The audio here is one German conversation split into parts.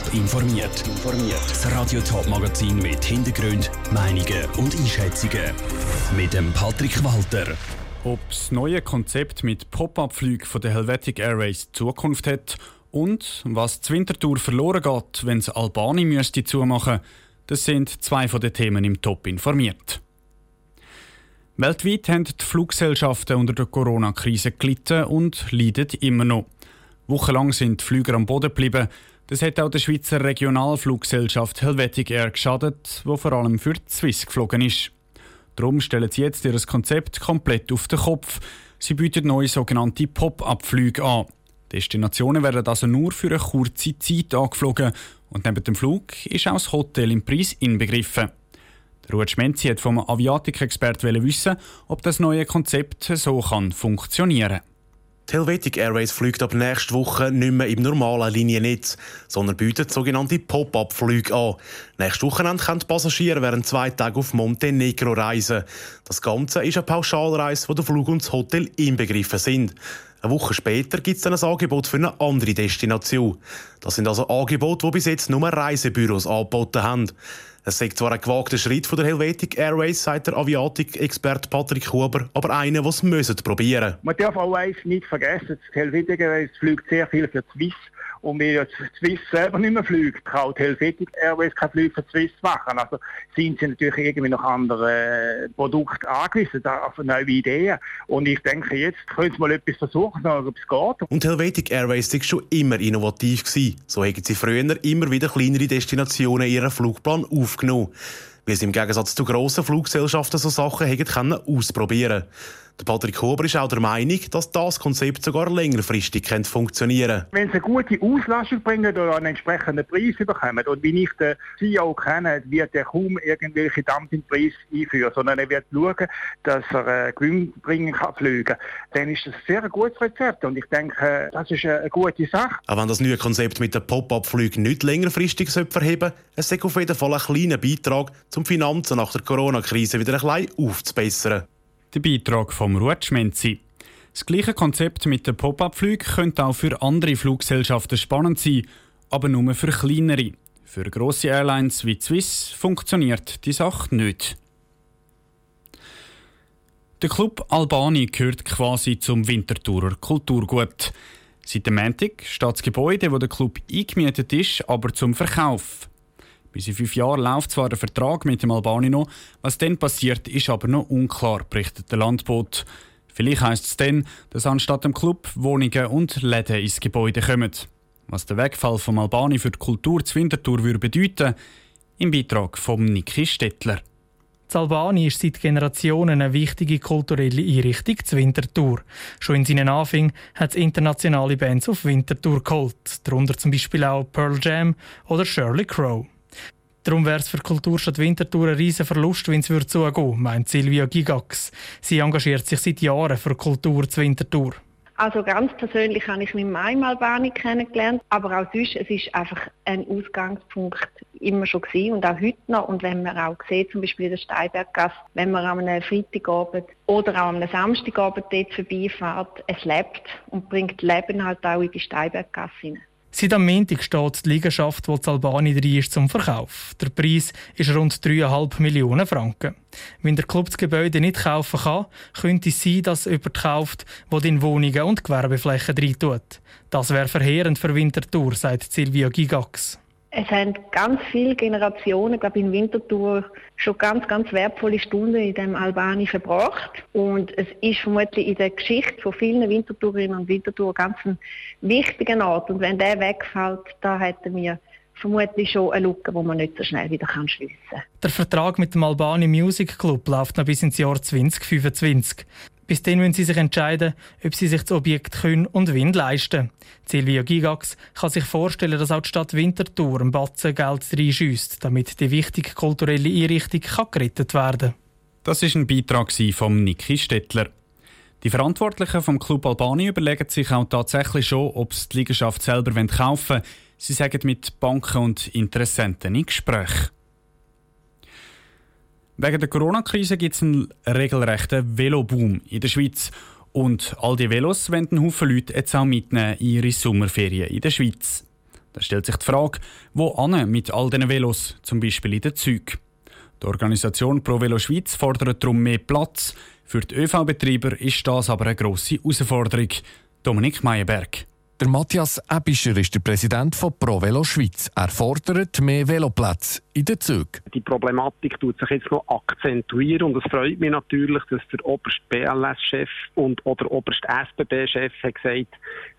Top informiert. Das Radio Top Magazin mit Hintergrund, Meinungen und Einschätzungen mit dem Patrick Walter. Ob das neue Konzept mit Pop-up-Flügen von der Helvetic Airways Zukunft hat und was die Wintertour verloren geht, wenn es Albani müsste zumachen, das sind zwei von den Themen im Top informiert. Weltweit haben die Fluggesellschaften unter der Corona-Krise gelitten und leiden immer noch. Wochenlang sind die Flüger am Boden geblieben. Das hat auch der Schweizer Regionalfluggesellschaft Helvetic Air geschadet, wo vor allem für die Swiss geflogen ist. Darum stellen sie jetzt ihr Konzept komplett auf den Kopf. Sie bieten neue sogenannte Pop-up-Flüge an. Destinationen werden also nur für eine kurze Zeit angeflogen und neben dem Flug ist auch das Hotel im Preis inbegriffen. Ruud Schmenzi hat vom Aviatik-Expert wissen, ob das neue Konzept so kann funktionieren kann. Die Helvetic Airways fliegt ab nächster Woche nicht mehr im normalen Liniennetz, sondern bietet sogenannte Pop-up-Flüge an. Nächstes Wochenende können die Passagiere während zwei Tagen auf Montenegro reisen. Das Ganze ist eine Pauschalreise, wo der Flug und das Hotel inbegriffen sind. Eine Woche später gibt es dann ein Angebot für eine andere Destination. Das sind also Angebote, die bis jetzt nur Reisebüros angeboten haben. Es ist zwar ein gewagter Schritt von der Helvetic Airways, sagt der Aviatik-Experte Patrick Huber, aber einer, der es probieren. Man darf auch eins nicht vergessen, die Helvetic Airways fliegt sehr viel für die Swiss und wir jetzt Swiss selber nicht mehr fliegt, kann die Helvetic Airways kein Flug für Swiss machen. Also sind sie natürlich irgendwie noch andere Produkte angewiesen, auf neue Ideen. Und ich denke, jetzt können sie mal etwas versuchen, ob es geht. Und Helvetic Airways war schon immer innovativ. Gewesen. So haben sie früher immer wieder kleinere Destinationen in ihren Flugplan aufgenommen weil sie im Gegensatz zu grossen Fluggesellschaften so Sachen ausprobieren der Patrick Huber ist auch der Meinung, dass das Konzept sogar längerfristig funktionieren könnte. Wenn sie eine gute Auslastung bringen oder einen entsprechenden Preis bekommen, und wie ich den CEO kenne, wird er kaum irgendwelche Dumpingpreise einführen, sondern er wird schauen, dass er äh, Gewinn bringen kann fliegen. Dann ist das ein sehr gutes Rezept und ich denke, das ist eine gute Sache. Auch wenn das neue Konzept mit den Pop-up-Flügen nicht längerfristig verheben sollte, es ist auf jeden Fall ein kleiner Beitrag, um Finanzen nach der Corona-Krise wieder ein bisschen aufzubessern. Der Beitrag vom Rutschmenzi. Das gleiche Konzept mit den Pop-up-Flügen könnte auch für andere Fluggesellschaften spannend sein, aber nur für kleinere. Für grosse Airlines wie Swiss funktioniert die Sache nicht. Der Club Albani gehört quasi zum Winterthurer Kulturgut. Seit dem Montag steht das Gebäude, wo der Club eingemietet ist, aber zum Verkauf. Bis in fünf Jahren läuft zwar der Vertrag mit dem Albani noch, was dann passiert, ist aber noch unklar, berichtet der Landbot. Vielleicht heisst es dann, dass anstatt dem Club Wohnungen und Läden ins Gebäude kommen. Was der Wegfall vom Albani für die Kultur zu Winterthur würde bedeuten, im Beitrag von Niki Stettler. Das Albani ist seit Generationen eine wichtige kulturelle Einrichtung zu Winterthur. Schon in seinen Anfängen hat es internationale Bands auf Winterthur geholt, darunter zum Beispiel auch Pearl Jam oder Shirley Crow. Darum wäre es für die Kulturstadt Winterthur ein riesen Verlust, wenn es zugehen würde, meint Silvia Gigax. Sie engagiert sich seit Jahren für Kultur zu Winterthur. Also ganz persönlich habe ich mich im Albani kennengelernt, aber auch sonst, es ist einfach ein Ausgangspunkt immer schon gewesen und auch heute noch. Und wenn man auch sieht, zum Beispiel in der Steinberggasse, wenn man an einem Freitagabend oder auch am Samstagabend dort vorbeifährt, es lebt und bringt Leben halt auch in die Steinberggasse hinein. Seit am Montag steht die Liegenschaft, die Albani drin ist, zum Verkauf. Der Preis ist rund 3,5 Millionen Franken. Wenn der Club das Gebäude nicht kaufen kann, könnte es sein, dass jemand kauft, der in Wohnungen und Gewerbeflächen rein tut. Das wäre verheerend für Winterthur, sagt Silvia Gigax. Es haben ganz viele Generationen, ich in Winterthur, schon ganz, ganz wertvolle Stunden in dem Albani verbracht. Und es ist vermutlich in der Geschichte von vielen Wintertourerinnen und Winterthur ganz ein wichtiger Ort. Und wenn der wegfällt, da hätten wir vermutlich schon eine Lücke, die man nicht so schnell wieder schliessen kann. Der Vertrag mit dem Albani Music Club läuft noch bis ins Jahr 2025. Bis dann müssen sie sich entscheiden, ob sie sich das Objekt können und Wind leisten. Silvia Gigax kann sich vorstellen, dass auch die Stadt Winterthur ein Batzen Geld reinschießt, damit die wichtige kulturelle Einrichtung gerettet werden kann. Das ist ein Beitrag von Niki Stettler. Die Verantwortlichen vom Club Albani überlegen sich auch tatsächlich schon, ob sie die Liegenschaft selber kaufen wollen. Sie sagen mit Banken und Interessenten in Gespräch. Wegen der Corona-Krise gibt es einen regelrechten Veloboom in der Schweiz. Und all die Velos wollen Haufen Leute jetzt auch mitnehmen in ihre Sommerferien in der Schweiz. Da stellt sich die Frage, wo ane mit all diesen Velos, zum Beispiel in den Zügen. Die Organisation Pro Velo Schweiz fordert darum mehr Platz. Für die ÖV-Betreiber ist das aber eine grosse Herausforderung. Dominik Meyerberg. Der Matthias Ebischer ist der Präsident von ProVelo Schweiz. Er fordert mehr Veloplätze in den Zügen. Die Problematik tut sich jetzt noch akzentuieren und es freut mich natürlich, dass der oberste BLS-Chef und oder oberste SBB-Chef hat gesagt,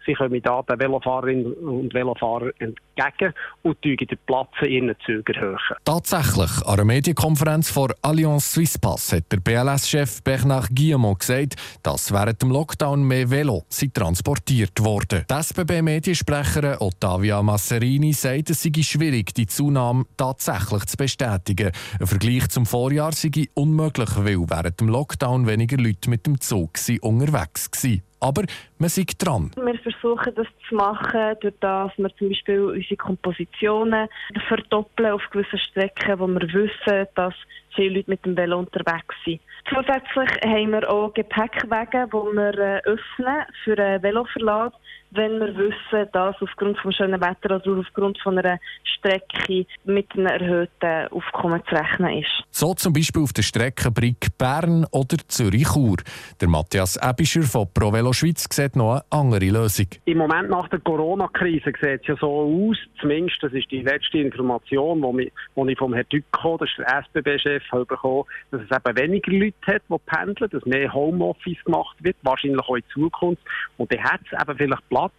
sie kommen da den Velofahrerinnen und Velofahrern entgegen und den Platz in ihren Zügen erhöhen. Tatsächlich, an einer Medienkonferenz vor Allianz Swiss Pass hat der BLS-Chef Bernard Guillemot gesagt, dass während dem Lockdown mehr Velo transportiert wurden. Die SBB-Mediensprecherin Ottavia Masserini sagt, es sei schwierig, die Zunahme tatsächlich zu bestätigen. Ein Vergleich zum Vorjahr sei unmöglich, weil während dem Lockdown weniger Leute mit dem Zug unterwegs waren. Aber man sind dran. Wir versuchen das zu machen, durch das wir zum Beispiel unsere Kompositionen verdoppeln auf gewissen Strecken, wo wir wissen, dass viele Leute mit dem Velo unterwegs sind. Zusätzlich haben wir auch Gepäckwege, die wir äh, öffnen für einen Veloverlad wenn wir wissen, dass aufgrund des schönen Wetter oder aufgrund von einer Strecke mit einem erhöhten Aufkommen zu rechnen ist. So zum Beispiel auf der Strecke Brick Bern oder Zürich-Chur. Der Matthias Ebischer von ProVelo Schweiz sieht noch eine andere Lösung. Im Moment nach der Corona-Krise sieht es ja so aus, zumindest das ist die letzte Information, die ich vom Herrn Dücko, das ist der SBB-Chef, bekommen dass es eben weniger Leute hat, die pendeln, dass mehr Homeoffice gemacht wird, wahrscheinlich auch in Zukunft. Und dann hat es eben vielleicht Platz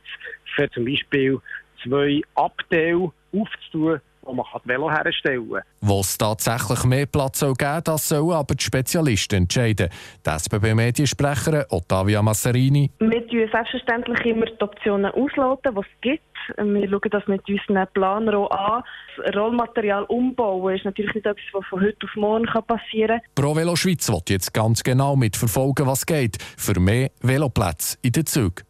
für zum Beispiel zwei Abteile aufzutun, wo man das Velo herstellen kann. Wo es tatsächlich mehr Platz soll geben das sollen aber die Spezialisten entscheiden. Die SBB-Mediensprecherin Ottavia Masserini. Wir tun selbstverständlich immer die Optionen ausloten, die es gibt. Wir schauen das mit unseren Planern auch an. Das Rollmaterial umbauen ist natürlich nicht etwas, was von heute auf morgen passieren kann. Pro Velo Schweiz wird jetzt ganz genau mitverfolgen, was geht, für mehr Veloplätze in den Zügen.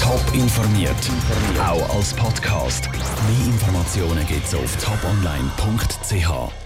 Top informiert, auch als Podcast. Mehr Informationen gibt es auf toponline.ch.